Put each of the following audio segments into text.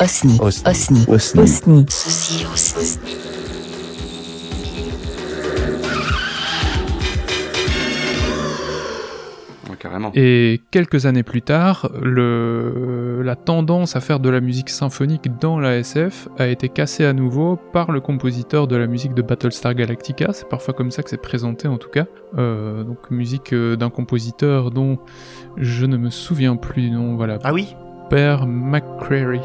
Osni. Osni. Osni. Osni. Ceci Osni. Carrément. Et quelques années plus tard, le... la tendance à faire de la musique symphonique dans la SF a été cassée à nouveau par le compositeur de la musique de Battlestar Galactica. C'est parfois comme ça que c'est présenté en tout cas. Euh, donc musique euh, d'un compositeur dont je ne me souviens plus du nom. Voilà. Ah oui? Père McCreary.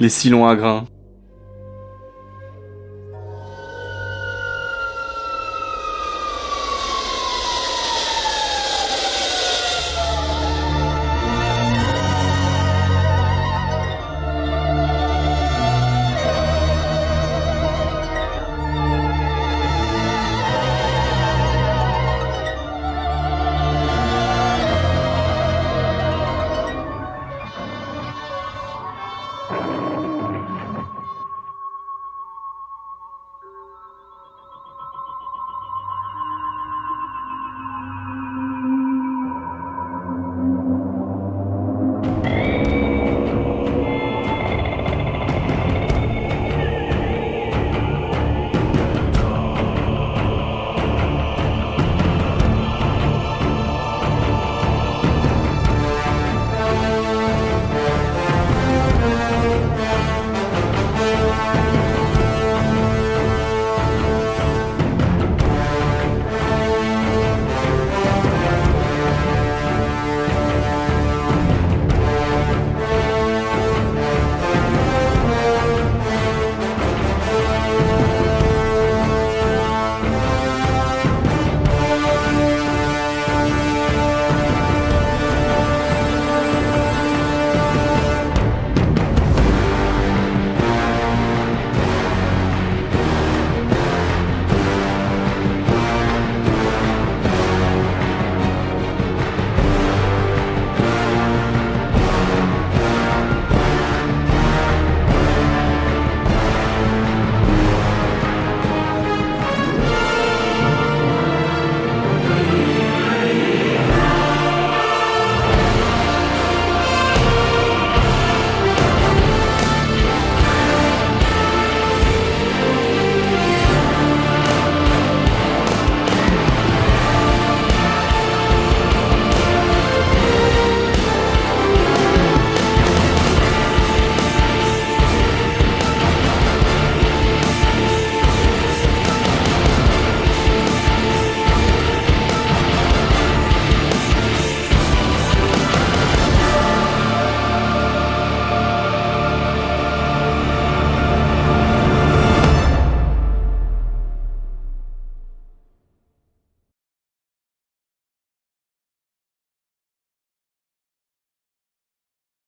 Les sillons à grains.